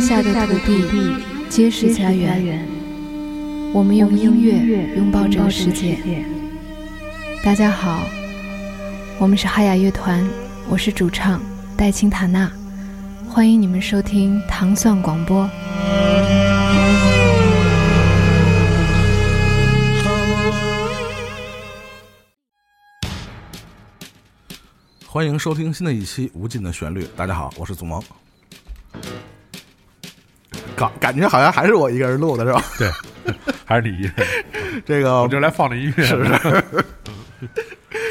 之下的土地皆是家园。我们用音乐拥抱这个世界。大家好，我们是哈雅乐团，我是主唱戴青塔娜，欢迎你们收听糖蒜广播。欢迎收听新的一期《无尽的旋律》。大家好，我是祖萌。感感觉好像还是我一个人录的是吧？对，还是你一个人。这个我就来放这音乐。是是。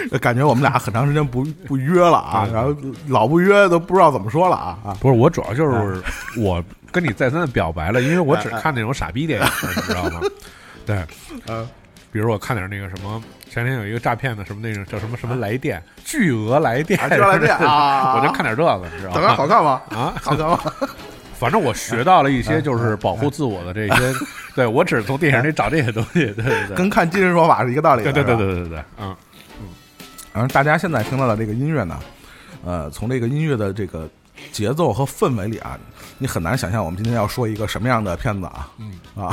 感觉我们俩很长时间不不约了啊，然后老不约都不知道怎么说了啊啊！不是，我主要就是我跟你再三的表白了，因为我只看那种傻逼电影，你知道吗？对，嗯，比如我看点那个什么，前天有一个诈骗的什么那种叫什么什么来电，巨额来电，巨额来电啊！我就看点这个，你知道吗？怎么样？好看吗？啊，好看吗？反正我学到了一些，就是保护自我的这些。对我只是从电影里找这些东西，对对对，跟看今日说法是一个道理。对对对对对对，嗯嗯。然后大家现在听到的这个音乐呢，呃，从这个音乐的这个节奏和氛围里啊，你很难想象我们今天要说一个什么样的片子啊，嗯啊，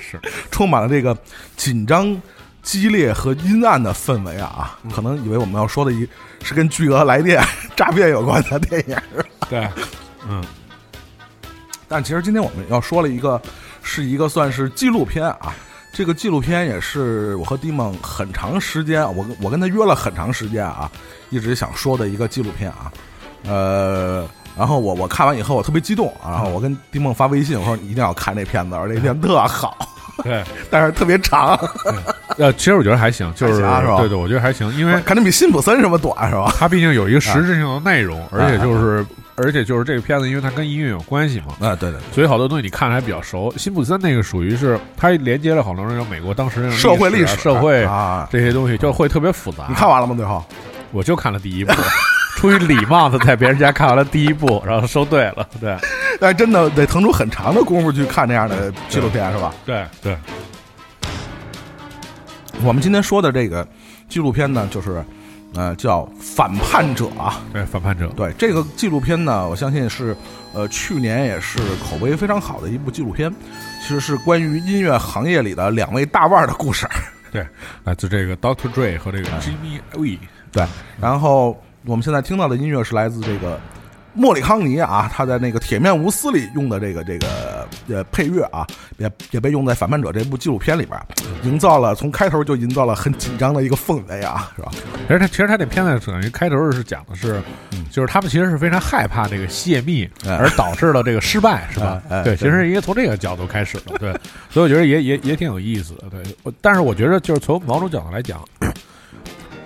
是 充满了这个紧张、激烈和阴暗的氛围啊，可能以为我们要说的一是跟巨额来电 诈骗有关的电影，对，嗯。但其实今天我们要说了一个，是一个算是纪录片啊。这个纪录片也是我和迪梦很长时间，我我跟他约了很长时间啊，一直想说的一个纪录片啊。呃，然后我我看完以后我特别激动，然后我跟迪梦发微信，我说你一定要看这片子，而且这片特好。对，但是特别长。呃，其实我觉得还行，就是吧？对对，我觉得还行，因为可能比辛普森什么短是吧？它毕竟有一个实质性的内容，而且就是。而且就是这个片子，因为它跟音乐有关系嘛，啊，对对，所以好多东西你看着还比较熟。辛普森那个属于是它连接了好多人，美国当时社会历史、社会啊这些东西就会特别复杂。你看完了吗？最后我就看了第一部，出于礼貌的在别人家看完了第一部，然后收队了。对，但真的得腾出很长的功夫去看这样的纪录片，是吧？对对。我们今天说的这个纪录片呢，就是。呃，叫反叛者啊，对，反叛者，对这个纪录片呢，我相信是，呃，去年也是口碑非常好的一部纪录片，其实是关于音乐行业里的两位大腕的故事，对，来自这个 Doctor Dre 和这个 Jimmy We，对，然后我们现在听到的音乐是来自这个。莫里康尼啊，他在那个《铁面无私》里用的这个这个呃配乐啊，也也被用在《反叛者》这部纪录片里边，营造了从开头就营造了很紧张的一个氛围啊，是吧？其实他其实他这片子等于开头是讲的是，就是他们其实是非常害怕这个泄密而导致了这个失败，是吧？对，其实应该从这个角度开始的，对，所以我觉得也也也挺有意思的，对。但是我觉得就是从某种角度来讲。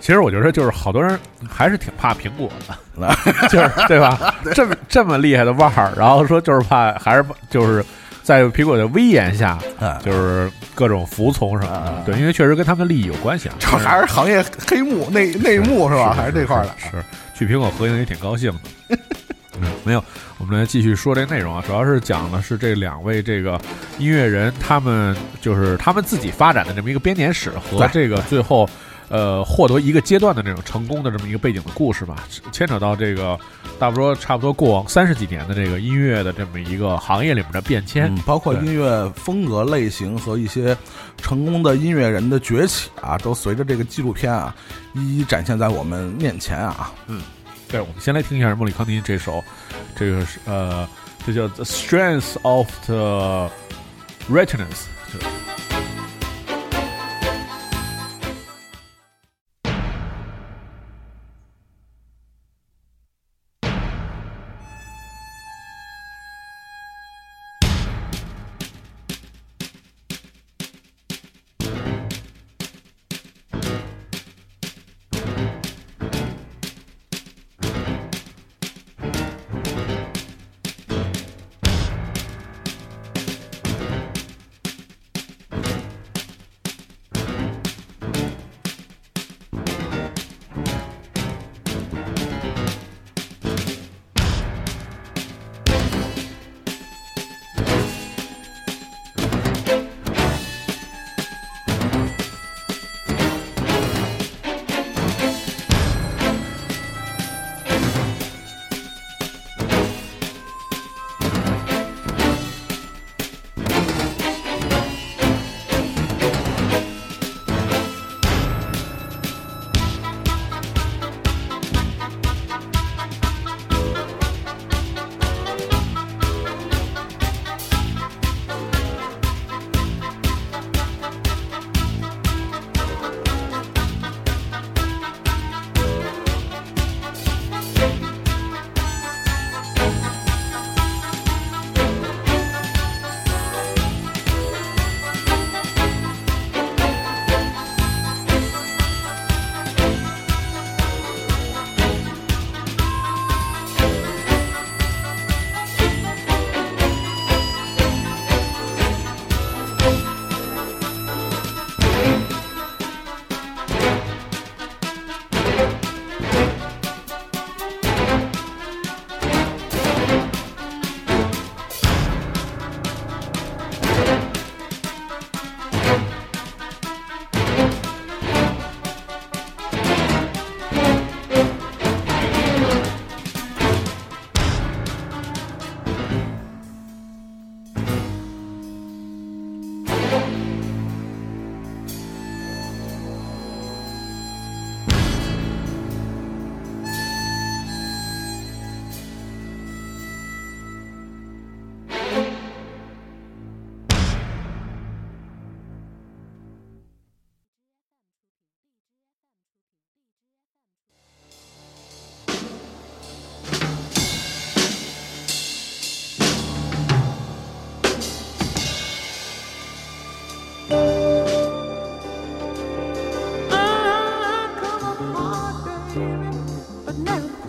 其实我觉得就是好多人还是挺怕苹果的，就是对吧？这么这么厉害的腕儿，然后说就是怕还是就是在苹果的威严下，就是各种服从什么的。对，因为确实跟他们利益有关系啊。这还是行业黑幕内内幕是吧？还是这块的？是去苹果合影也挺高兴的。嗯，没有，我们来继续说这内容啊，主要是讲的是这两位这个音乐人，他们就是他们自己发展的这么一个编年史和这个最后。呃，获得一个阶段的这种成功的这么一个背景的故事吧，牵扯到这个，差不多差不多过往三十几年的这个音乐的这么一个行业里面的变迁，包括音乐风格类型和一些成功的音乐人的崛起啊，都随着这个纪录片啊一一展现在我们面前啊。嗯，对，我们先来听一下莫里康尼这首，这个是呃，这叫《The Strength of the Retinus》。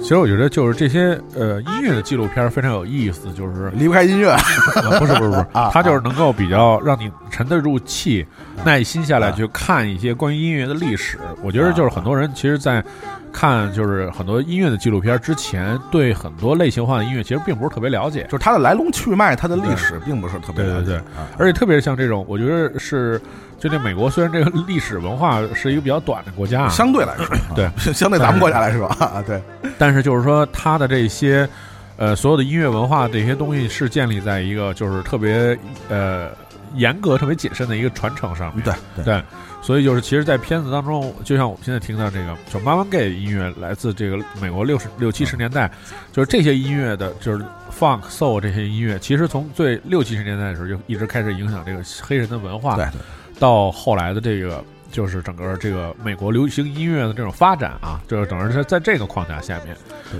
其实我觉得就是这些呃音乐的纪录片非常有意思，就是离不开音乐，不是不是不是，它就是能够比较让你沉得住气，耐心下来去看一些关于音乐的历史。我觉得就是很多人其实，在看就是很多音乐的纪录片之前，对很多类型化的音乐其实并不是特别了解，就是它的来龙去脉、它的历史并不是特别对对对，而且特别像这种，我觉得是。就这美国，虽然这个历史文化是一个比较短的国家，相对来说，对，相对咱们国家来说啊，对。但是就是说，它的这些，呃，所有的音乐文化这些东西是建立在一个就是特别呃严格、特别谨慎的一个传承上面。对对。所以就是，其实，在片子当中，就像我们现在听到这个，就 Marvin Gaye 音乐来自这个美国六十六七十年代，就是这些音乐的，就是 Funk Soul 这些音乐，其实从最六七十年代的时候就一直开始影响这个黑人的文化。对。到后来的这个，就是整个这个美国流行音乐的这种发展啊，就是等于是在这个框架下面，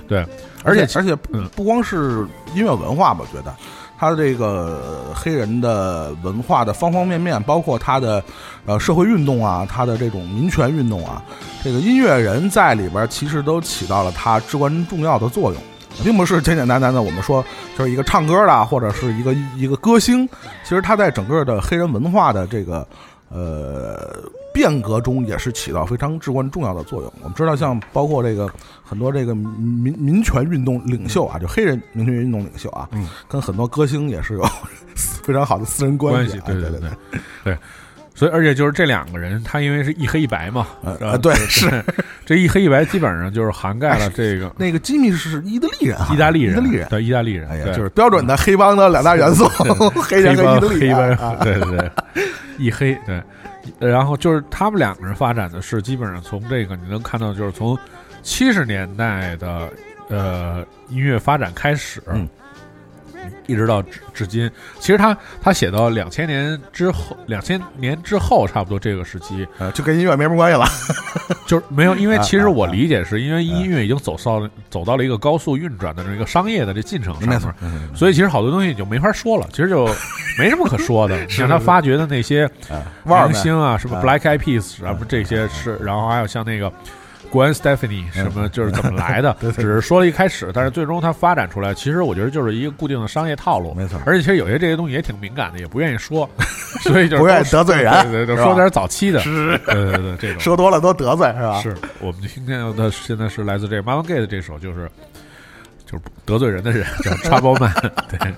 对，而且而且不光是音乐文化吧，我觉得他的这个黑人的文化的方方面面，包括他的呃社会运动啊，他的这种民权运动啊，这个音乐人在里边其实都起到了他至关重要的作用，并不是简简单单的我们说就是一个唱歌的或者是一个一个歌星，其实他在整个的黑人文化的这个。呃，变革中也是起到非常至关重要的作用。我们知道，像包括这个很多这个民民权运动领袖啊，就黑人民权运动领袖啊，嗯，跟很多歌星也是有 非常好的私人关系。对对对对，对所以而且就是这两个人，他因为是一黑一白嘛，呃，对，是这一黑一白基本上就是涵盖了这个。那个吉米是意大利人，意大利人，意大利人，对，意大利人，哎呀，就是标准的黑帮的两大元素，黑人和意大利人，对对对。一黑对，然后就是他们两个人发展的是基本上从这个你能看到，就是从七十年代的呃音乐发展开始。一直到至至今，其实他他写到两千年之后，两千年之后差不多这个时期，呃，就跟音乐没什么关系了，就是没有，因为其实我理解是因为音乐已经走到走到了一个高速运转的这个商业的这进程上面，所以其实好多东西就没法说了，其实就没什么可说的。像他发掘的那些明星啊，什么 Black Eyed Peas 啊，不这些是，然后还有像那个。Gwen Stephanie 什么就是怎么来的？只是说了一开始，但是最终它发展出来，其实我觉得就是一个固定的商业套路。没错，而且其实有些这些东西也挺敏感的，也不愿意说，所以就不愿意得罪人，对对，说点早期的，是，对对对，这种说多了都得罪，是吧？是我们今天的现在是来自这 Marvin Gaye 的这首，就是就是得罪人的人，叫 Trouble Man，对。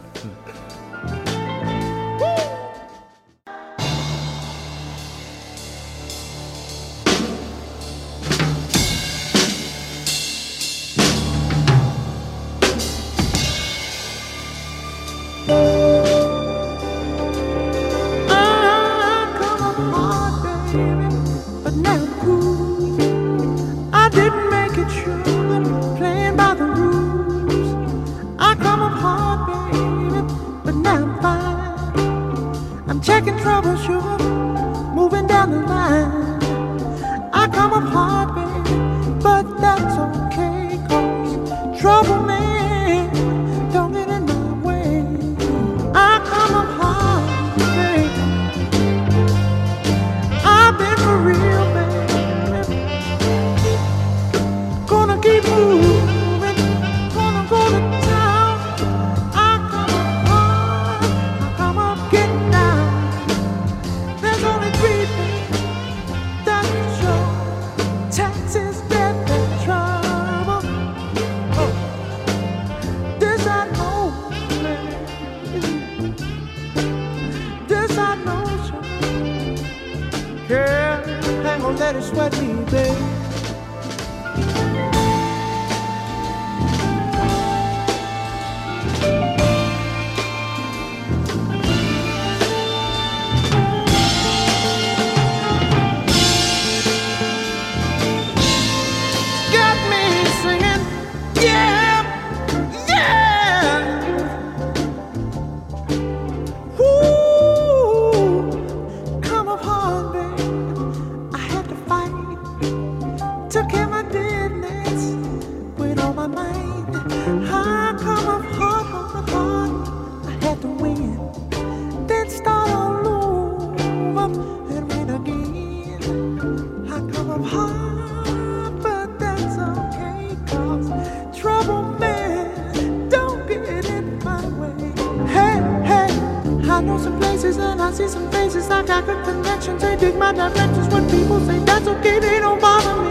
My directions when people say that's okay, don't bother me.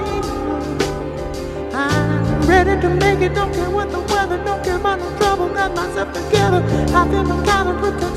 I'm ready to make it, don't care what the weather, don't care about no trouble. Got myself together, I feel no kind of protection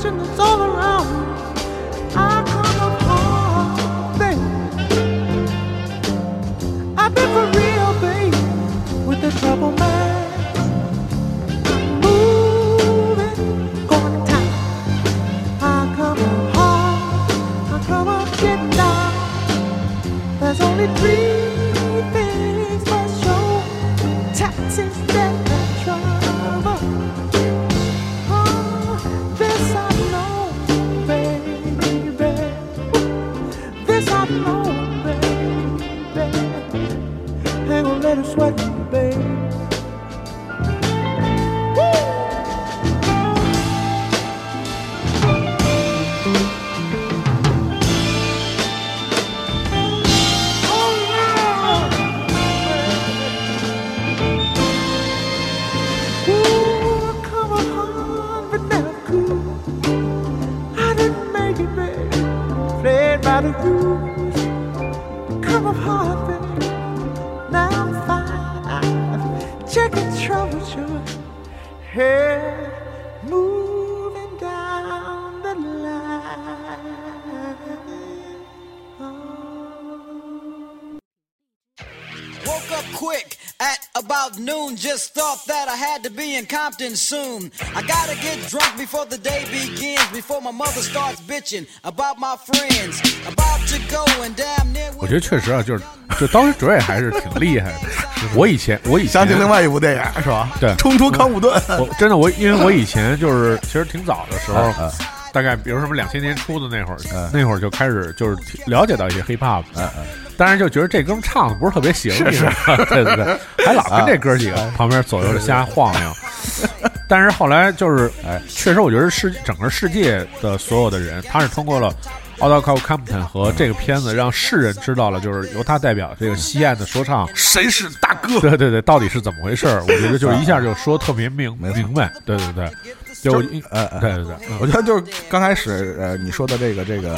I'm checking troubleshoot. Head moving down the line. Oh. Woke up quick at about noon. Just thought that I had to be in Compton soon. I gotta get drunk before the day begins. Before my mother starts bitching about my friends. About to go and damn near. 我觉得确实啊，就是就当时主也还是挺厉害的。我以前我以前想起另外一部电影是吧？对冲出康普顿。我真的我因为我以前就是其实挺早的时候嗯，大概比如什么两千年初的那会儿嗯，那会儿就开始就是了解到一些 hip hop，嗯嗯当然就觉得这哥们唱的不是特别行，是是，对 对对，还老跟这哥几个旁边左右的瞎晃悠。但是后来就是，哎，确实我觉得世整个世界的所有的人，他是通过了。Out of Compton 和这个片子让世人知道了，就是由他代表这个西岸的说唱，谁是大哥？对对对，到底是怎么回事？我觉得就是一下就说特别明明白，对对对，就呃，呃对对对，嗯我觉得就是刚开始呃你说的这个这个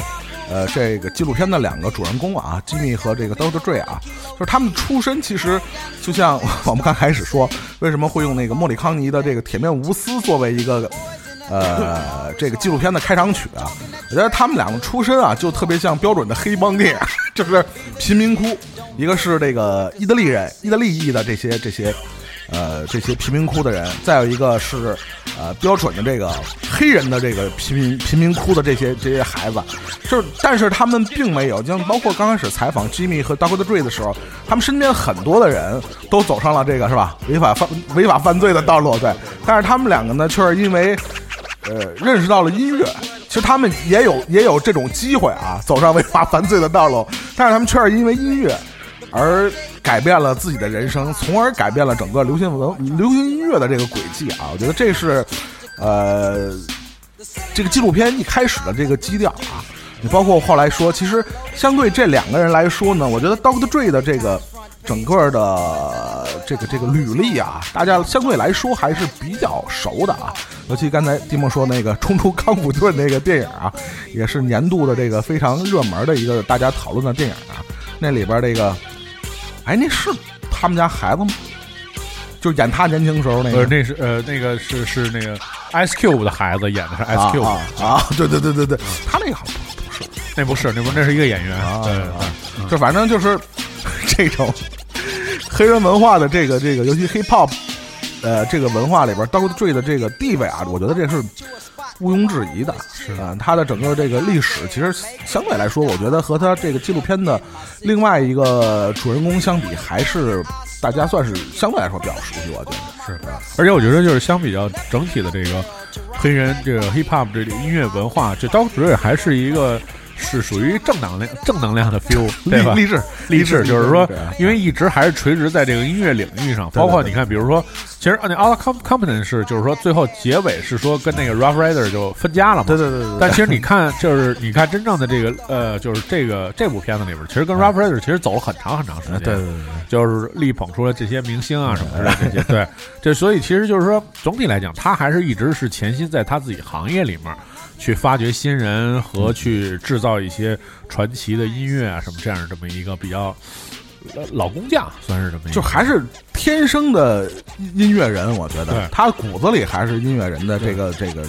呃这个纪录片的两个主人公啊，吉米和这个 Doctor Dre 啊，就是他们出身其实就像我们刚开始说，为什么会用那个莫里康尼的这个《铁面无私》作为一个。呃，这个纪录片的开场曲啊，我觉得他们两个出身啊，就特别像标准的黑帮电影，就是贫民窟，一个是这个意大利人，意大利裔的这些这些呃这些贫民窟的人，再有一个是呃标准的这个黑人的这个贫民贫民窟的这些这些孩子，就是但是他们并没有，像包括刚开始采访 Jimmy 和 Dr. Dre 的时候，他们身边很多的人都走上了这个是吧违法犯违法犯罪的道路，对，但是他们两个呢，却是因为。呃，认识到了音乐，其实他们也有也有这种机会啊，走上违法犯罪的道路，但是他们却是因为音乐而改变了自己的人生，从而改变了整个流行文流行音乐的这个轨迹啊！我觉得这是，呃，这个纪录片一开始的这个基调啊。你包括后来说，其实相对这两个人来说呢，我觉得 Dr. Dre 的这个整个的这个这个履历啊，大家相对来说还是比较熟的啊。尤其刚才蒂莫说那个《冲出康普顿》那个电影啊，也是年度的这个非常热门的一个大家讨论的电影啊。那里边这个，哎，那是他们家孩子吗？就演他年轻时候那呃，个。那是呃，那个是是那个 Ice Cube 的孩子演的是 Ice 啊 Cube，、啊啊！对对对对对，他那个好像不是那不是，那不那是一个演员，啊对对啊对，就反正就是这种黑人文化的这个这个，尤其 hip hop，呃，这个文化里边，Dr. 的这个地位啊，我觉得这是毋庸置疑的。是啊，他的整个这个历史，其实相对来说，我觉得和他这个纪录片的另外一个主人公相比，还是大家算是相对来说比较熟悉。我觉得是，而且我觉得就是相比较整体的这个黑人这个 hip hop 这个音乐文化，这 Dr. Dre 还是一个是属于正能量正能量的 feel，对吧？励志励志，就是说因为一直还是垂直在这个音乐领域上，包括你看，比如说，其实那 All Com Compton 是，就是说最后结尾是说跟那个 Rough Rider 就分家了嘛，对对对但其实你看，就是你看真正的这个呃，就是这个这部片子里边，其实跟 Rough Rider 其实走了很长很长时间，啊对对对对。就是力捧出了这些明星啊什么的 这些，对，这所以其实就是说，总体来讲，他还是一直是潜心在他自己行业里面去发掘新人和去制造一些传奇的音乐啊什么这样这么一个比较老工匠，算是什么一个，就还是天生的音乐人，我觉对得他骨子里还是音乐人的这个这个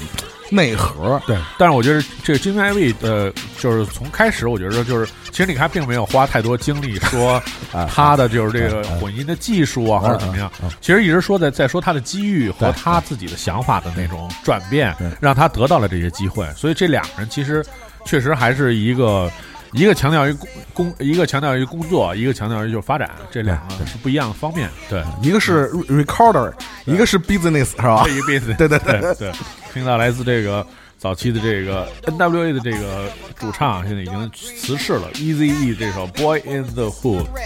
内核。对，但是我觉得这个 Jimmy Ive 呃，就是从开始，我觉得就是，其实你看，并没有花太多精力说 他的就是这个混音的技术啊，或者怎么样。其实一直说在在说他的机遇和他自己的想法的那种转变，让他得到了这些机会。所以这两个人其实确实还是一个。一个强调于工工，一个强调于工作，一个强调于就是发展，这两个是不一样的方面。对，一个是 recorder，一个是 business，是吧？一个 business，对对对对。听到来自这个早期的这个 N.W.A 的这个主唱，现在已经辞世了。Easy E 这首 Boy in the Hood。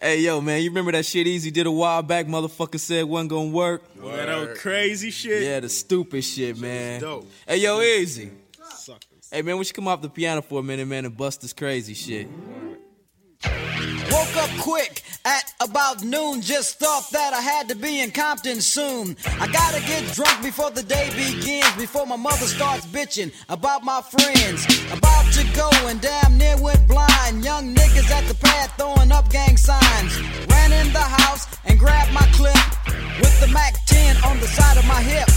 Hey yo, man, you remember that shit Easy did a while back? Motherfucker said wasn't gonna work. Yeah, that was crazy shit. Yeah, the stupid shit, man. dope. Hey yo, Easy. Suckers. Hey man, we should come off the piano for a minute, man, and bust this crazy shit. Woke up quick at about noon. Just thought that I had to be in Compton soon. I gotta get drunk before the day begins. Before my mother starts bitching about my friends. About to go and damn near went blind. Young niggas at the pad throwing up gang signs. Ran in the house and grabbed my clip with the Mac 10 on the side of my hip.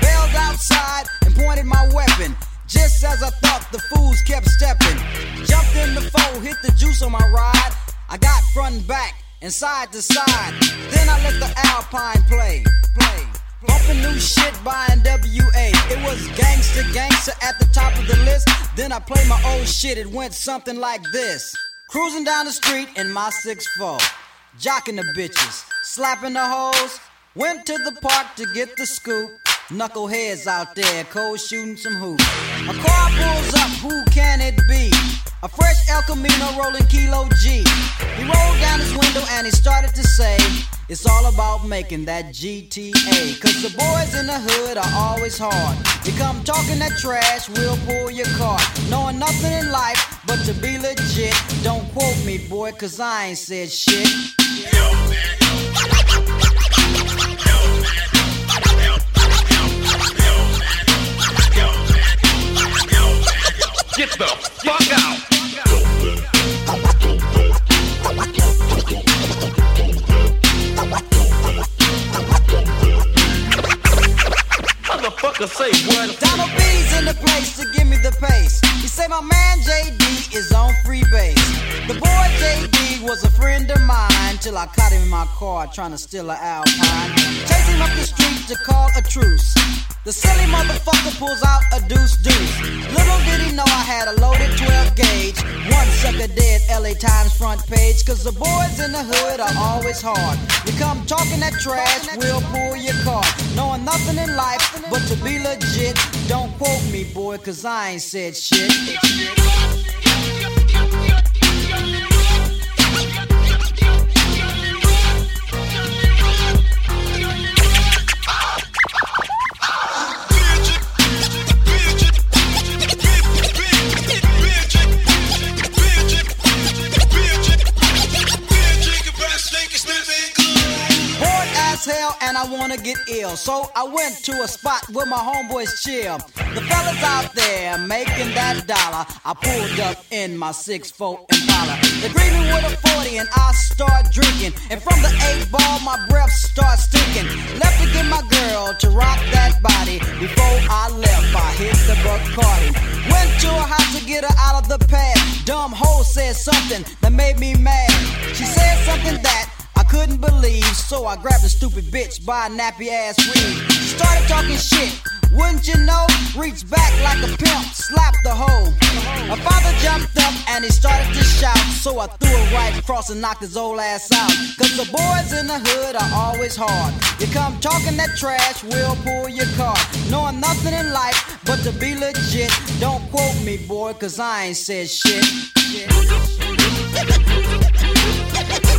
Bailed outside and pointed my weapon. Just as I thought, the fools kept stepping. Jumped in the foe, hit the juice on my ride. I got front and back and side to side. Then I let the Alpine play, play. Bumping new shit by NWA. It was gangster, gangster at the top of the list. Then I played my old shit. It went something like this. Cruising down the street in my 6'4. Jocking the bitches, slapping the hoes. Went to the park to get the scoop. Knuckleheads out there, cold shooting some hoops. A car pulls up, who can it be? A fresh El Camino rolling Kilo G. He rolled down his window and he started to say, It's all about making that GTA. Cause the boys in the hood are always hard. You come talking that trash, we'll pull your car. Knowing nothing in life but to be legit. Don't quote me, boy, cause I ain't said shit. Get the fuck out! Say what? Donald B's in the place to give me the pace. He say my man JD is on free base. The boy JD was a friend of mine till I caught him in my car trying to steal an Alpine. Chase him up the street to call a truce. The silly motherfucker pulls out a deuce deuce. Little did he know I had a loaded 12 gauge. One sucker dead, LA Times front page. Cause the boys in the hood are always hard. You come talking that trash, we'll pull your car. Knowing nothing in life but to be legit. Don't quote me, boy, cause I ain't said shit. Wanna get ill. So I went to a spot where my homeboys chill. The fellas out there making that dollar. I pulled up in my 6'4 Impala. They greet me with a 40 and I start drinking. And from the 8 ball, my breath starts stinking. Left to get my girl to rock that body. Before I left, I hit the Bacardi. Went to her house to get her out of the pad. Dumb hoe said something that made me mad. She said something that couldn't believe, so I grabbed a stupid bitch by a nappy ass. She started talking shit, wouldn't you know? Reached back like a pimp, slapped the hoe. My father jumped up and he started to shout, so I threw it right across and knocked his old ass out. Cause the boys in the hood are always hard. You come talking that trash, we'll pull your car. Knowing nothing in life but to be legit. Don't quote me, boy, cause I ain't said shit. and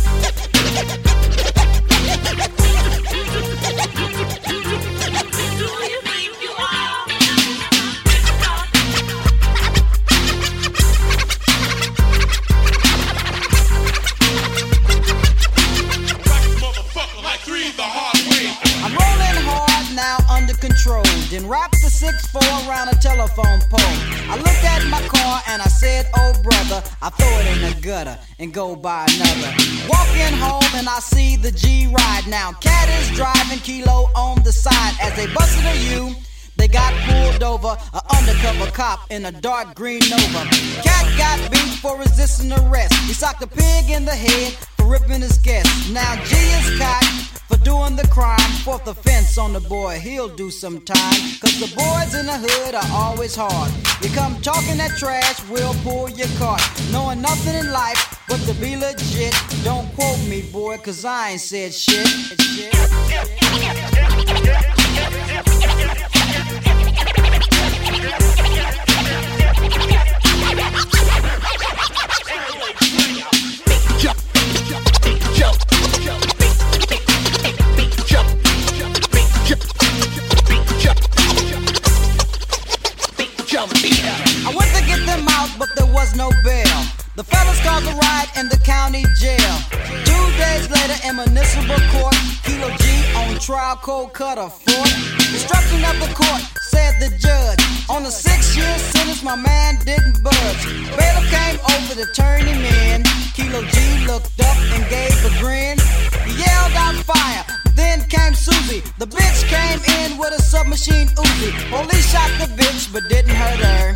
gutter and go buy another. Walking home and I see the G ride now. Cat is driving Kilo on the side as they busted a U. They got pulled over, a undercover cop in a dark green Nova. Cat got beat for resisting arrest. He socked a pig in the head for ripping his guest. Now G is caught doing the crime. Fourth offense on the boy, he'll do some time. Cause the boys in the hood are always hard. You come talking that trash, we'll pull your cart. Knowing nothing in life but to be legit. Don't quote me, boy, cause I ain't said shit. Was no bail. The fellas caused a riot in the county jail. Two days later, in municipal court, Kilo G on trial, cold cut a fort. Destruction of the court, said the judge. On a six-year sentence, my man didn't budge. Bailiff came over to turn him in. Kilo G looked up and gave a grin. He yelled out fire. Then came Susie. The bitch came in with a submachine Uzi. Police shot the bitch, but didn't hurt her.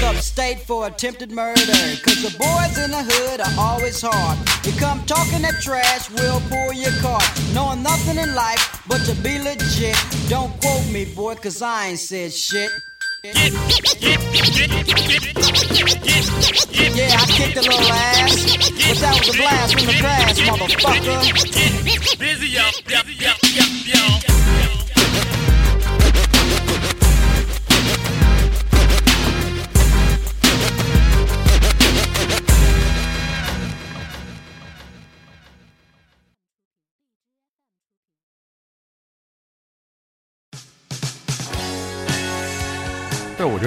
Both upstate for attempted murder. Cause the boys in the hood are always hard. You come talking that trash, we'll pull your card. Knowing nothing in life but to be legit. Don't quote me, boy, cause I ain't said shit. Yeah, I kicked a little ass, but that was a blast from the past, motherfucker. Busy up, yup, yup, yup, yup.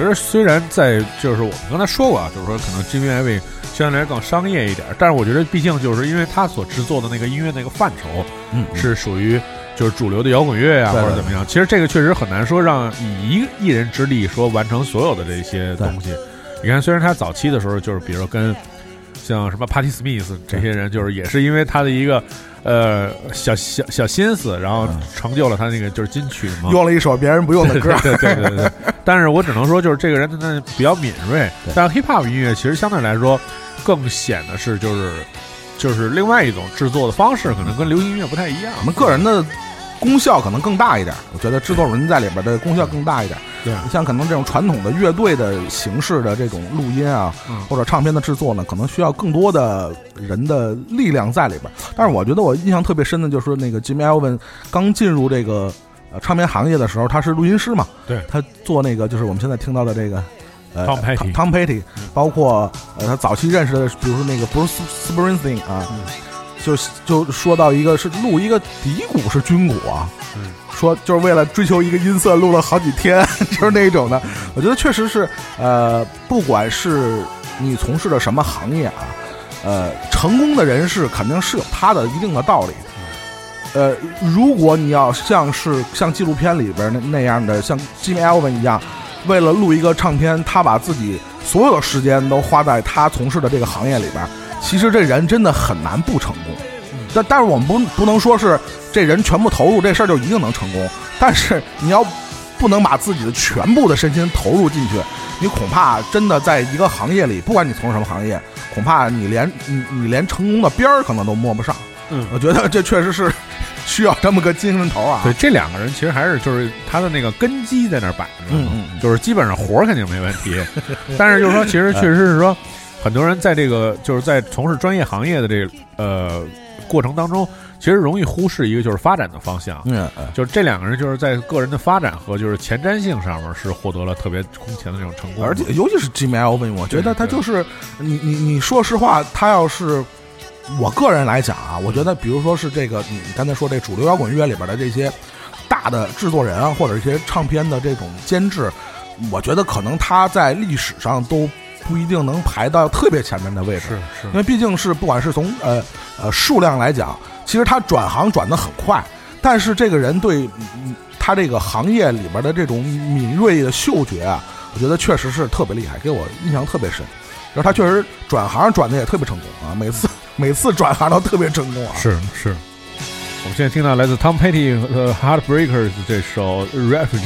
觉得虽然在就是我们刚才说过啊，就是说可能 Jimmy Iovine 相对来更商业一点，但是我觉得毕竟就是因为他所制作的那个音乐那个范畴，嗯是属于就是主流的摇滚乐呀、对对或者怎么样。其实这个确实很难说让以一一人之力说完成所有的这些东西。你看，虽然他早期的时候就是比如说跟像什么 Patti Smith 这些人，就是也是因为他的一个呃小小小心思，然后成就了他那个就是金曲嘛。用了一首别人不用的歌，对对对对对。但是我只能说，就是这个人他比较敏锐，但 hip hop 音乐其实相对来说更显得是就是就是另外一种制作的方式，可能跟流行音乐不太一样我。们个人的功效可能更大一点。我觉得制作人在里边的功效更大一点。对你像可能这种传统的乐队的形式的这种录音啊，嗯或者唱片的制作呢，可能需要更多的人的力量在里边。但是我觉得我印象特别深的就是那个 Jimmy Iovine 刚进入这个呃唱片行业的时候，他是录音师嘛，对他做那个就是我们现在听到的这个。呃 Tom Petty 包括呃，他早期认识的，比如说那个 Bruce Springsteen 啊，嗯就就说到一个是录一个底鼓是军鼓啊，嗯说就是为了追求一个音色，录了好几天，就是那种的。我觉得确实是，呃，不管是你从事的什么行业啊，呃，成功的人士肯定是有他的一定的道理。呃，如果你要像是像纪录片里边那那样的，像 Jimmy Iovine 一样，为了录一个唱片，他把自己所有的时间都花在他从事的这个行业里边，其实这人真的很难不成功。但但是我们不不能说是这人全部投入这事儿就一定能成功，但是你要不能把自己的全部的身心投入进去，你恐怕真的在一个行业里，不管你从事什么行业，恐怕你连你你连成功的边儿可能都摸不上。嗯我觉得这确实是 需要这么个精神头啊。对，这两个人其实还是就是他的那个根基在那儿摆着，嗯嗯嗯就是基本上活儿肯定没问题，但是就是说，其实确实是说，很多人在这个就是在从事专业行业的这个呃过程当中，其实容易忽视一个就是发展的方向。嗯嗯就是这两个人就是在个人的发展和就是前瞻性上面是获得了特别空前的这种成功，而且尤其是 Jimmy Iovine，我觉得他就是你你你说实话，他要是我个人来讲啊，我觉得比如说是这个你刚才说这主流摇滚乐里边的这些大的制作人啊，或者一些唱片的这种监制，我觉得可能他在历史上都不一定能排到特别前面的位置。是是因为毕竟是不管是从呃呃数量来讲，其实他转行转得很快，但是这个人对嗯他这个行业里边的这种敏锐的嗅觉啊，我觉得确实是特别厉害，给我印象特别深。然后他确实转行转的也特别成功啊，每次 每次转行都特别成功啊。是是。我们现在听到来自 Tom Petty 和 Heartbreakers 这首《Refugee》。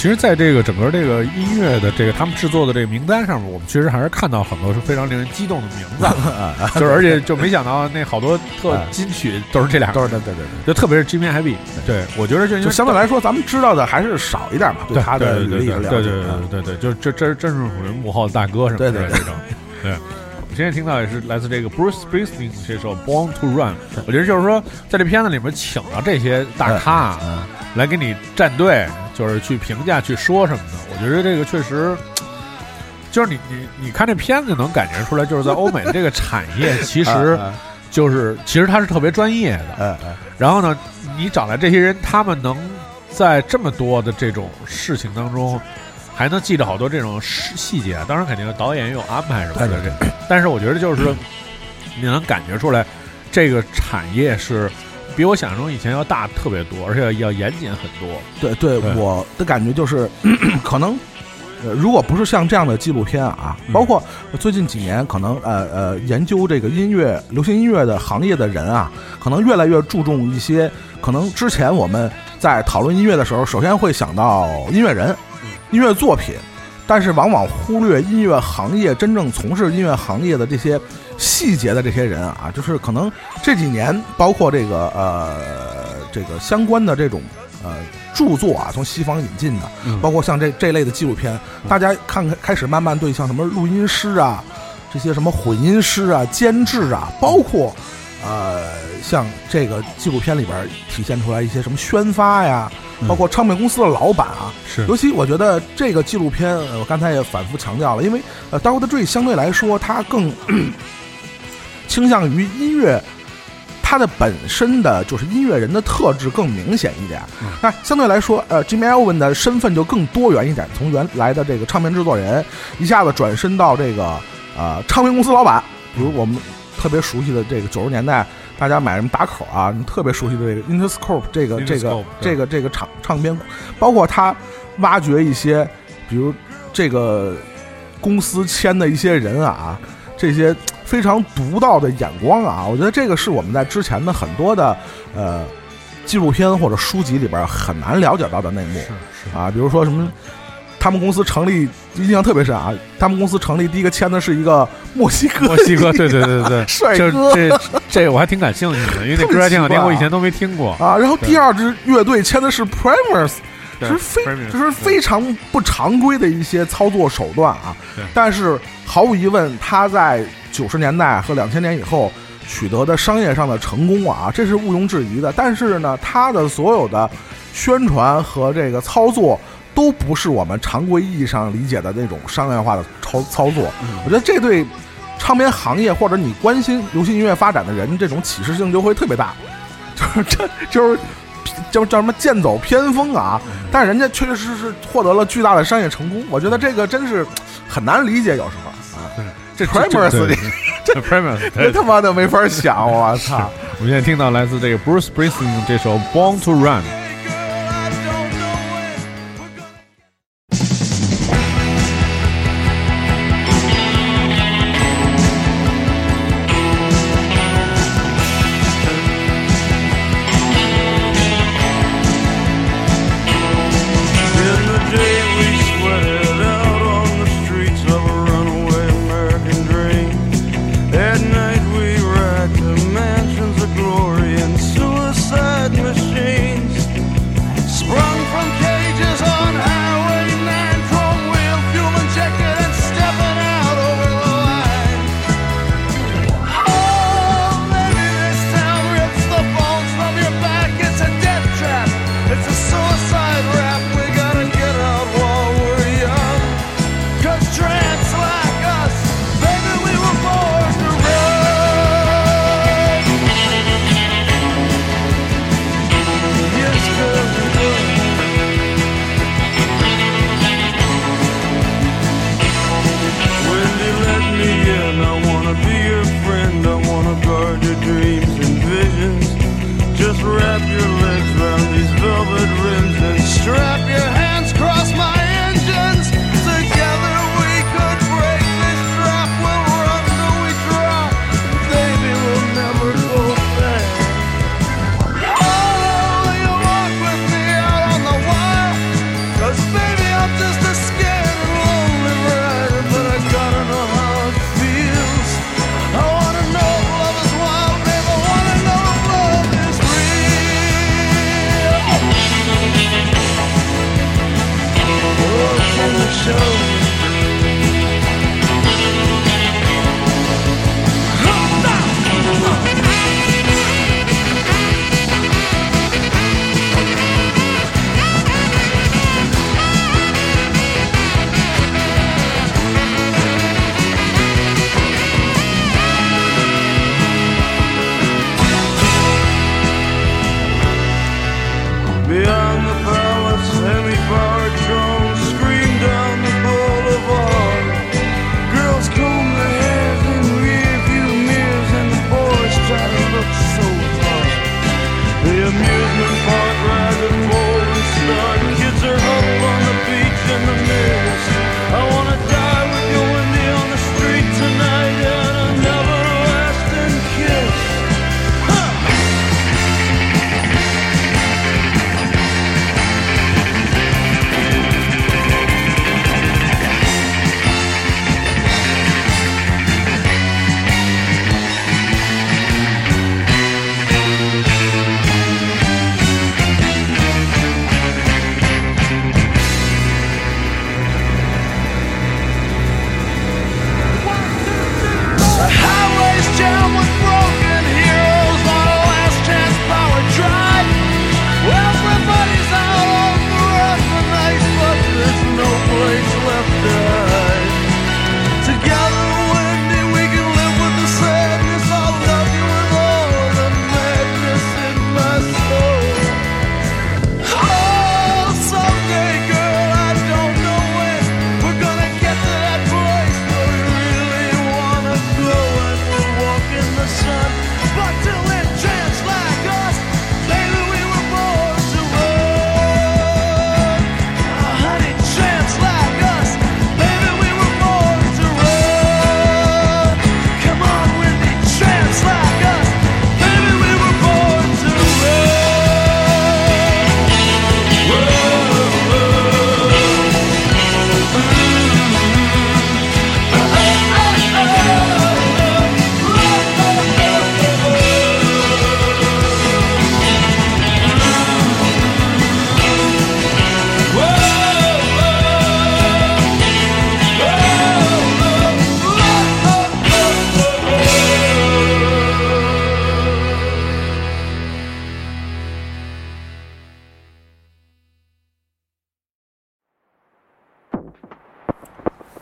其实，在这个整个这个音乐的这个他们制作的这个名单上面，我们确实还是看到很多是非常令人激动的名字，就是而且就没想到那好多特金曲都是这俩，都是对对对对，就特别是 Jimmy Happy，对我觉得就就相对来说，咱们知道的还是少一点嘛，对他的对对履历了解。对对对嗯对对，就这这真是属于幕后大哥什么对对对之类的这种。对，我们现在听到也是来自这个 Bruce Springsteen 这首《Born to Run》，我觉得就是说，在这片子里面请了这些大咖嗯来给你站队，就是去评价、去说什么的。我觉得这个确实。就是你你你看这片子就能感觉出来，就是在欧美的这个产业，其实嗯 就是其实它是特别专业的，然后呢，你找来这些人，他们能在这么多的这种事情当中，还能记着好多这种细细节。当然，肯定导演也有安排什么的。但是我觉得就是，你能感觉出来，这个产业是比我想象中以前要大特别多，而且要严谨很多。对对，对我的感觉就是，可能。呃，如果不是像这样的纪录片啊，嗯包括最近几年，可能呃呃研究这个音乐、流行音乐的行业的人啊，可能越来越注重一些可能之前我们在讨论音乐的时候，首先会想到音乐人、音乐作品，但是往往忽略音乐行业真正从事音乐行业的这些细节的这些人啊，就是可能这几年包括这个呃这个相关的这种呃著作啊，从西方引进的，包括像这这类的纪录片，大家看看开始慢慢对像什么录音师啊，这些什么混音师啊、监制啊，包括呃像这个纪录片里边体现出来一些什么宣发呀，包括唱片公司的老板啊，是尤其我觉得这个纪录片，呃我刚才也反复强调了，因为呃《Dr. Dre》相对来说，它更倾向于音乐，它的本身的就是音乐人的特质更明显一点。那相对来说，呃，Jimmy Iovine 的身份就更多元一点，从原来的这个唱片制作人，一下子转身到这个呃唱片公司老板，比如我们特别熟悉的这个九十年代。大家买什么打口啊？你特别熟悉的这个 Interscope 这个这个这个这个唱唱片，包括他挖掘一些，比如这个公司签的一些人啊，这些非常独到的眼光啊，我觉得这个是我们在之前的很多的呃纪录片或者书籍里边很难了解到的内幕是啊，比如说什么。他们公司成立印象特别深啊！他们公司成立第一个签的是一一个墨西哥，墨西哥，对对对对 帅哥这这我还挺感兴趣的，因为那歌还挺好听，我以前都没听过。啊。然后第二支乐队签的是 Primus，对是非就是非常不常规的一些操作手段啊。但是毫无疑问，他在九十年代和两千年以后取得的商业上的成功啊，这是毋庸置疑的。但是呢，他的所有的宣传和这个操作。都不是我们常规意义上理解的那种商业化的操操作，我觉得这对唱片行业或者你关心流行音乐发展的人，这种启示性就会特别大，就是这就是叫叫什么剑走偏锋啊！但是人家确确实实获得了巨大的商业成功，我觉得这个真是很难理解，有时候啊，这 Primus 这这这 Primus，这他妈的没法想，我操！我们现在听到来自这个 Bruce Springsteen 这首《Born to Run》。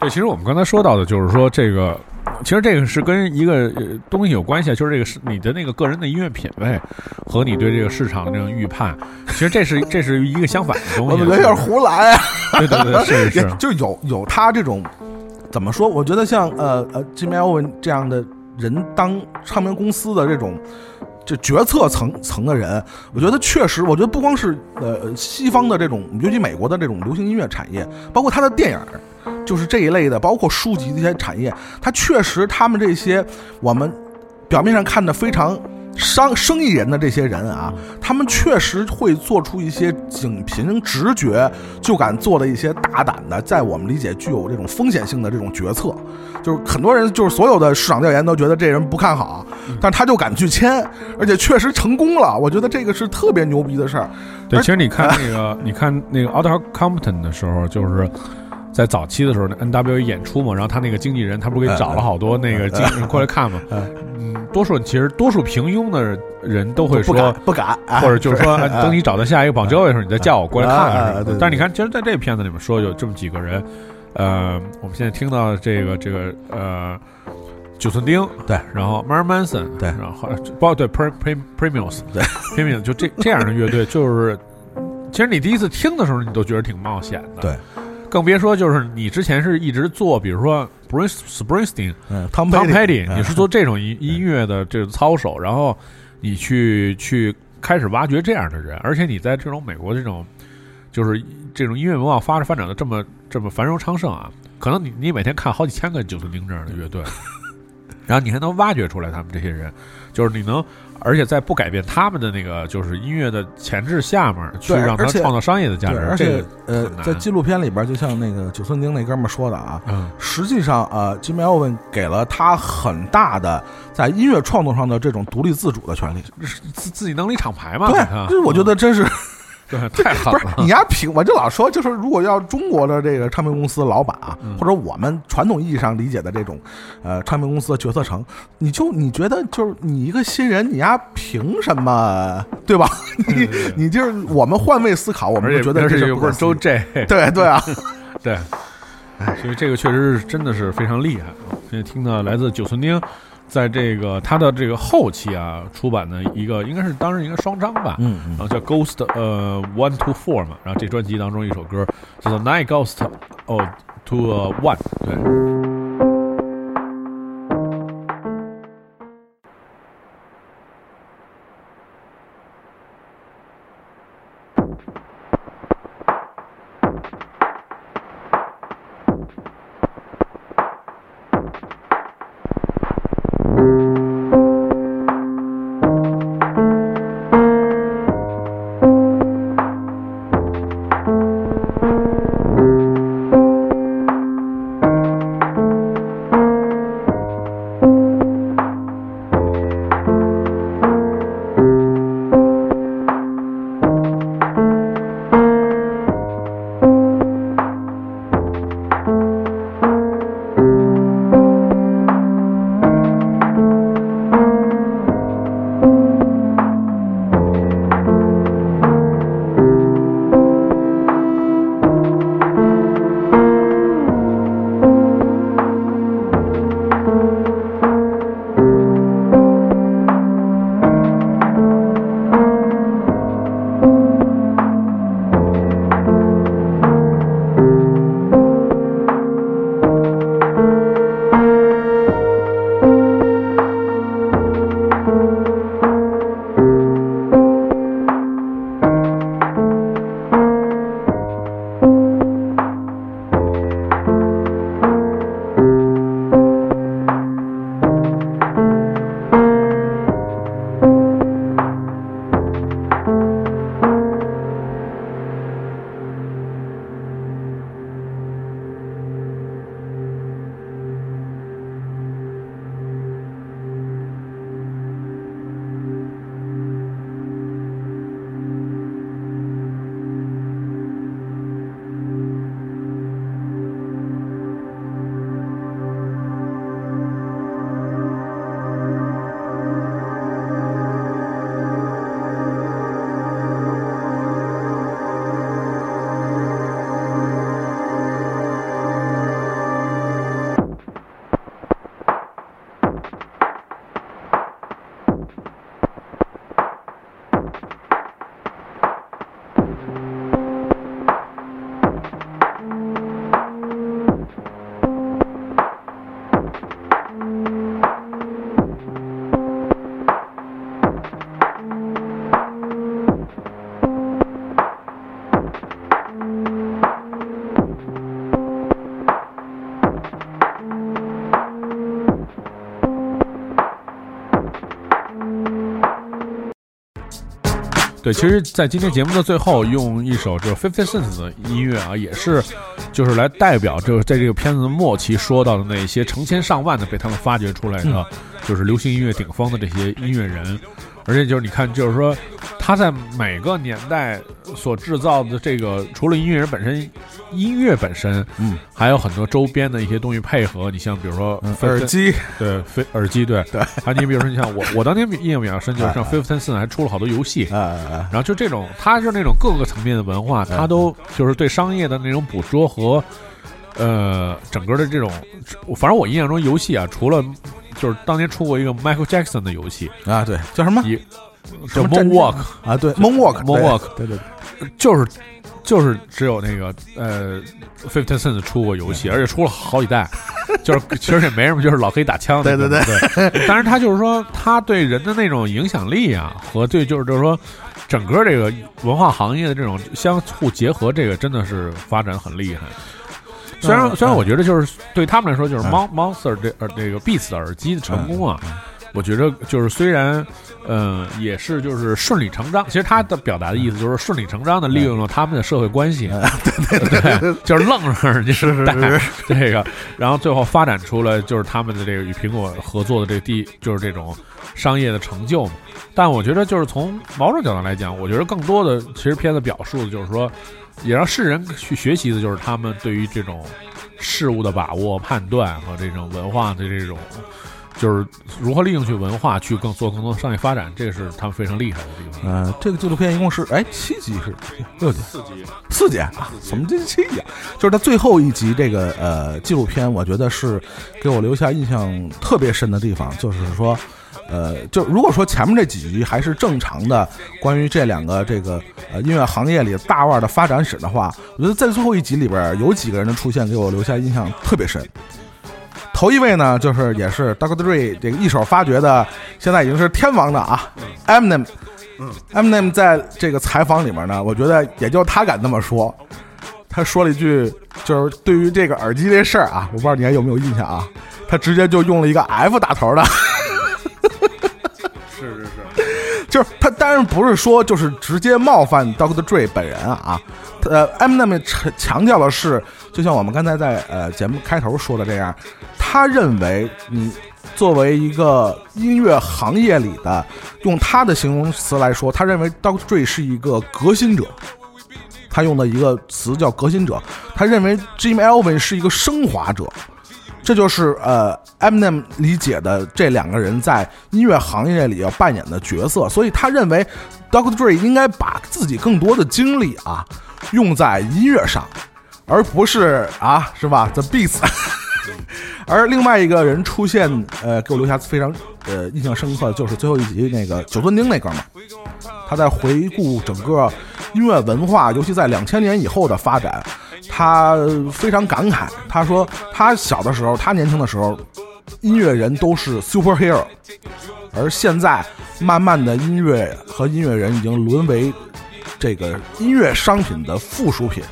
对，其实我们刚才说到的就是说这个，其实这个是跟一个呃东西有关系啊，就是这个是你的那个个人的音乐品味和你对这个市场的这种预判，其实这是这是一个相反的东西。我觉得有点胡来啊。对对对，是 是，就有有他这种怎么说？我觉得像呃呃 Jimmy Iovine 这样的人当唱片公司的这种。这决策层层的人，我觉得确实，我觉得不光是呃西方的这种，尤其美国的这种流行音乐产业，包括他的电影，就是这一类的，包括书籍这些产业，它确实他们这些我们表面上看的非常。商生意人的这些人啊，他们确实会做出一些仅凭直觉就敢做的一些大胆的，在我们理解具有这种风险性的这种决策。就是很多人，就是所有的市场调研都觉得这人不看好，但他就敢去签，而且确实成功了。我觉得这个是特别牛逼的事儿。对，其实你看那个，你看那个 Auto Compton 的时候，就是在早期的时候，N W 演出嘛，然后他那个经纪人，他不是给找了好多那个经纪人过来看嘛。嗯。多数其实多数平庸的人都会说不敢，或者就是说 等你找到下一个榜交的时候，你再叫我过来看看。但是你看，其实在这片子里面说有这么几个人，呃，我们现在听到这个这个呃，九寸钉对，然后 Mar Manson 对，然后包括对 Pre Pre Premiums 对。Premium 就这这样的乐队，就是其实你第一次听的时候，你都觉得挺冒险的，对。更别说就是你之前是一直做，比如说 Bruce Springsteen，嗯，Tom Petty，你是做这种音 音乐的这种操守，然后你去去开始挖掘这样的人，而且你在这种美国这种就是这种音乐文化发发展的这么这么繁荣昌盛啊，可能你你每天看好几千个九寸钉这样的乐队，然后你还能挖掘出来他们这些人，就是你能。而且在不改变他们的那个就是音乐的潜质下面，去让他创造商业的价值。而且，呃，在纪录片里边，就像那个九寸钉那哥们说的啊，实际上啊，Jimmy Iovine 给了他很大的在音乐创作上的这种独立自主的权利，自自己能立厂牌嘛？对，就是我觉得真是。对，太狠了！你丫凭我就老说，就是如果要中国的这个唱片公司老板啊，或者我们传统意义上理解的这种，呃，唱片公司的决策层，你就你觉得就是你一个新人，你丫凭什么，对吧？你你就是我们换位思考，我们就觉得这是不是周 J？对对啊，对，所以这个确实是真的是非常厉害啊。现在听到来自九寸钉。在这个他的这个后期啊，出版的一个应该是当时应该双张吧，嗯，然后叫 Ghost 呃 One to Four 嘛，然后这专辑当中一首歌叫做 Nine Ghost 哦 To One，对。对，其实，在今天节目的最后，用一首这 Fifty Cent 的音乐啊，也是就是来代表，就是在这个片子的末期说到的那些成千上万的被他们发掘出来的，就是流行音乐顶峰的这些音乐人。而且就是你看，就是说他在每个年代所制造的这个，除了音乐人本身，音乐本身，嗯，还有很多周边的一些东西配合。你像比如说耳机，对，非耳机，对对。还有你比如说，你像我，我当年印象比较深，就是像 Fifty Cent 还出了好多游戏，然后就这种，它是那种各个层面的文化，它都就是对商业的那种捕捉和呃整个的这种，反正我印象中游戏啊，除了。就是当年出过一个 Michael Jackson 的游戏啊，对，叫什么？叫 Moonwalk 啊，对，Moonwalk，Moonwalk，对对，就是就是只有那个呃，Fifty Cent 出过游戏，而且出了好几代，就是其实也没什么，就是老黑打枪，对对对。对。但是他就是说，他对人的那种影响力啊，和对就是就是说，整个这个文化行业的这种相互结合，这个真的是发展很厉害。虽然虽然我觉得就是对他们来说，就是 Mon Monster 这呃这个 Beats 的耳机的成功啊，我觉得就是虽然嗯也是就是顺理成章，其实他的表达的意思就是顺理成章的利用了他们的社会关系，对对对，就是愣着人家是是是这个，然后最后发展出了就是他们的这个与苹果合作的这第就是这种商业的成就嘛。但我觉得就是从某种角度来讲，我觉得更多的其实片子表述的就是说。也让世人去学习的，就是他们对于这种事物的把握、判断和这种文化的这种，就是如何利用去文化去更做更多的商业发展，这个是他们非常厉害的地方。嗯，这个纪录片一共是哎七集是六集四集四集啊？怎么这七集？就是他最后一集这个呃纪录片，我觉得是给我留下印象特别深的地方，就是说。呃，就如果说前面这几集还是正常的，关于这两个这个呃音乐行业里大腕的发展史的话，我觉得在最后一集里边有几个人的出现给我留下印象特别深。头一位呢，就是也是 d o c t r Dre 这个一手发掘的，现在已经是天王的啊，Eminem。嗯，Eminem 在这个采访里面呢，我觉得也就他敢那么说。他说了一句，就是对于这个耳机这事儿啊，我不知道你还有没有印象啊？他直接就用了一个 F 打头的。是是是，就是他当然不是说就是直接冒犯 Dr. Dre 本人啊，呃，Eminem 强强调的是，就像我们刚才在呃节目开头说的这样，他认为你作为一个音乐行业里的，用他的形容词来说，他认为 Dr. Dre 是一个革新者，他用的一个词叫革新者，他认为 Jim Elvin 是一个升华者。这就是呃，Eminem 理解的这两个人在音乐行业里要扮演的角色，所以他认为 Dr. Dre 应该把自己更多的精力啊用在音乐上，而不是啊，是吧？The Beats。而另外一个人出现，呃，给我留下非常呃印象深刻的就是最后一集那个九寸钉那哥们儿，他在回顾整个音乐文化，尤其在两千年以后的发展。他非常感慨，他说他小的时候，他年轻的时候，音乐人都是 superhero，而现在慢慢的音乐和音乐人已经沦为这个音乐商品的附属品。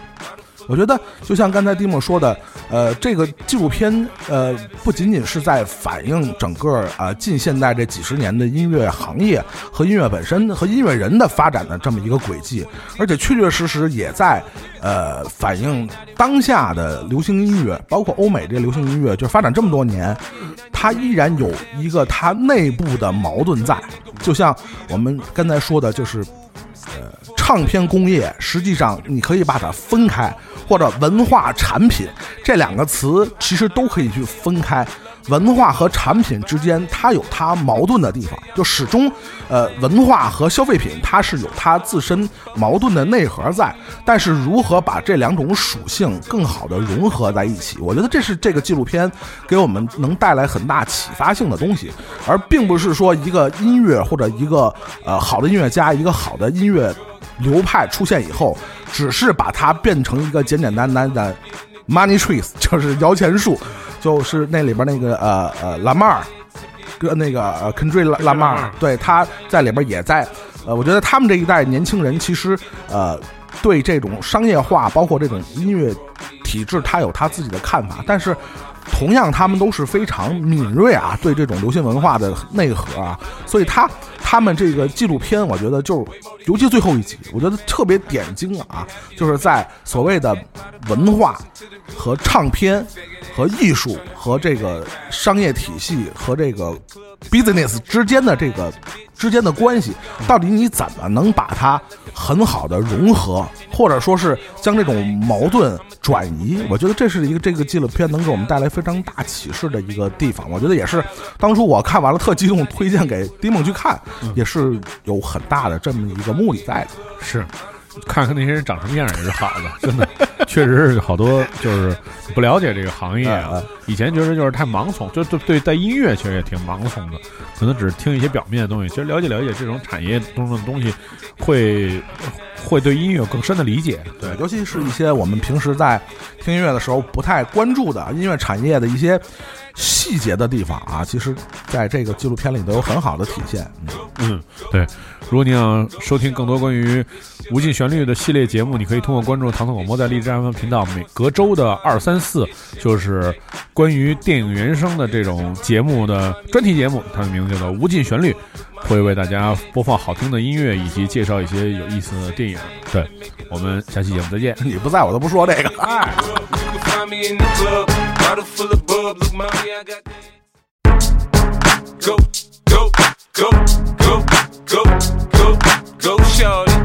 我觉得就像刚才蒂莫说的，呃，这个纪录片呃不仅仅是在反映整个啊近现代这几十年的音乐行业和音乐本身和音乐人的发展的这么一个轨迹，而且确确实实也在呃反映当下的流行音乐，包括欧美这流行音乐，就发展这么多年，它依然有一个它内部的矛盾在，就像我们刚才说的，就是呃唱片工业，实际上你可以把它分开。或者文化产品这两个词其实都可以去分开，文化和产品之间它有它矛盾的地方，就始终，呃，文化和消费品它是有它自身矛盾的内核在，但是如何把这两种属性更好的融合在一起，我觉得这是这个纪录片给我们能带来很大启发性的东西，而并不是说一个音乐或者一个呃好的音乐家，一个好的音乐。流派出现以后，只是把它变成一个简简单单的 money trees，就是摇钱树，就是那里边那个呃呃拉马尔，跟那个呃 Kendrick 拉拉马尔，对，他在里边也在，呃，我觉得他们这一代年轻人其实呃对这种商业化，包括这种音乐体制，他有他自己的看法，但是同样他们都是非常敏锐啊，对这种流行文化的内核啊，所以他。他们这个纪录片，我觉得就是，尤其最后一集，我觉得特别点睛啊，就是在所谓的文化和唱片和艺术和这个商业体系和这个 business 之间的这个之间的关系，到底你怎么能把它很好的融合，或者说是将这种矛盾转移？我觉得这是一个这个纪录片能给我们带来非常大启示的一个地方。我觉得也是当初我看完了特激动，推荐给丁梦去看，也是有很大的这么一个目的在的。是，看看那些人长什么样也是好的，真的，确实是好多就是不了解这个行业啊。以前觉得就是太盲从，就对对，在音乐其实也挺盲从的，可能只是听一些表面的东西。其实了解了解这种产业当中的东西，会会对音乐有更深的理解。对，尤其是一些我们平时在听音乐的时候不太关注的音乐产业的一些细节的地方啊，其实在这个纪录片里都有很好的体现。嗯，对。如果你想收听更多关于无尽旋律的系列节目，你可以通过关注唐宋广播在荔枝 FM 频道，每隔周的二三四就是关于电影原声的这种节目的专题节目，它的名字叫做《无尽旋律》，会为大家播放好听的音乐以及介绍一些有意思的电影。对我们下期节目再见。你不在我都不说这个。You me in the club, bottle full of bub. Look, mommy, I got that. go, go, go, go, go, go, go, shorty.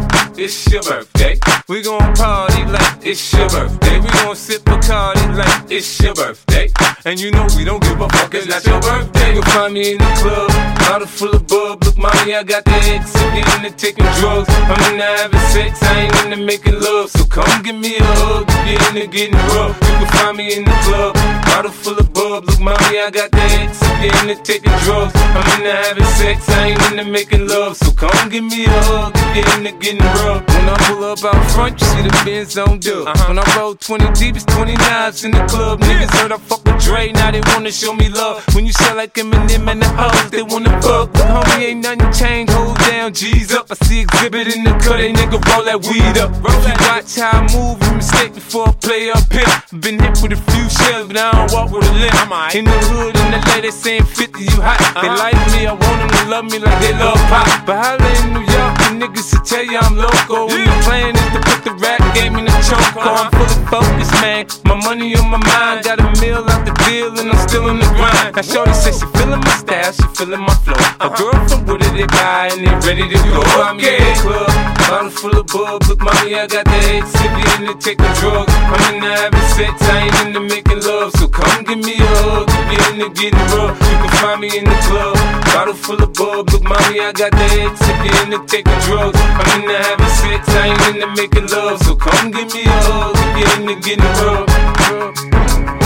It's your birthday. We gon' party like it's your birthday. We gon' sip a party like it's your birthday. And you know we don't give a fuck, it's not your birthday. You'll find me in the club, bottle full of bub. Look, mommy, I got the X. I'm into taking drugs. I'm into having sex, I ain't into making love. So come give me a hug, you're into getting rough. You can find me in the club, bottle full of bub. Look, mommy, I got the X. I'm into taking drugs. I'm into having sex, I ain't into making love. So come give me a hug, you're into getting rough. When I pull up out front, you see the Benz on dub. When I roll 20 deep, it's 20 knives in the club. Niggas heard I fuck with Dre, now they wanna show me love. When you sell like Eminem and the hoes, they wanna fuck. But homie, ain't nothing changed, hold down, G's up. I see exhibit in the cut, they nigga roll that weed up. If you watch how I move, you mistake before I play up here. Been hit with a few shells, but I don't walk with a limp. In the hood, in the lady saying 50, you hot. They like me, I want them to love me like they love pop. But holla in New York, the niggas will tell you I'm When the plan is to put the rap game in the choke. Oh, I'm fully focused, man. My money on my mind, got a meal out the deal, and I'm still in the grind. Now, Shorty says she feeling my style, she feeling my flow. A girl from Wooded, they buy, and they ready to go. I'm in the club, bottle full of bub. Look, mommy, I got the head sippy into taking drugs. I'm into having sex, I ain't into making love. So come give me a hug, if you're into getting rough. You can find me in the club, bottle full of bub. Look, mommy, I got the head sippy into taking drugs. I'm into having sex, I ain't into making love. So come give me a hug, if you're into getting rough.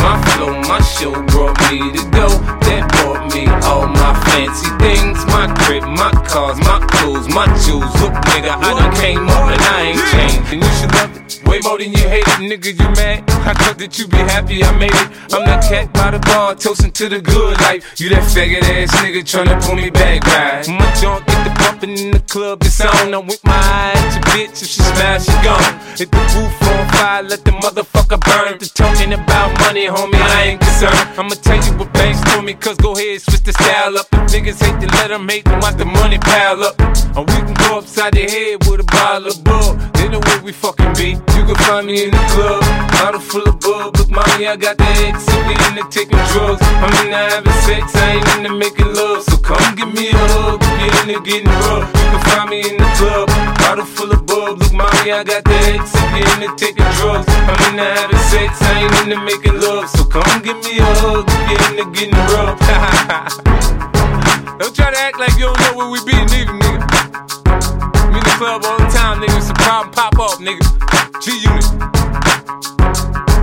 My flow, my show brought me to go. That brought me all my fancy things. My crib, my cars, my clothes, my jewels. Look, nigga, I done came up and I ain't changed. And you should love it. Way more than you hate it, nigga, you mad? I thought that you be happy I made it. I'm that cat by the bar, toasting to the good life. You that faggot ass nigga tryna pull me back, right? My junk get the bumping in the club, it's on. I'm with my eye at your bitch, if she smash, she gone. Hit the roof on fire, let the motherfucker burn. The talking about money, homie, I ain't concerned. I'ma tell you what banks told me, cause go ahead, switch the style up. If niggas hate to let them hate them, watch the money pile up. Or we can go upside the head with a bottle of bug. They know where we fucking be. You can find me in the club, bottle full of bug. Look, mommy, I got the X, we into taking drugs. I'm into having sex, I ain't into making love. So come give me a hug, if you're into getting rough. You can find me in the club, bottle full of bug. Look, mommy, I got the X, we into taking drugs. I'm into having sex, I ain't into making love. So come give me a hug, if you're into getting rough. don't try to act like you don't know where we be, neither, nigga. Club all the time, nigga. It's a problem, pop off, nigga. G Unit.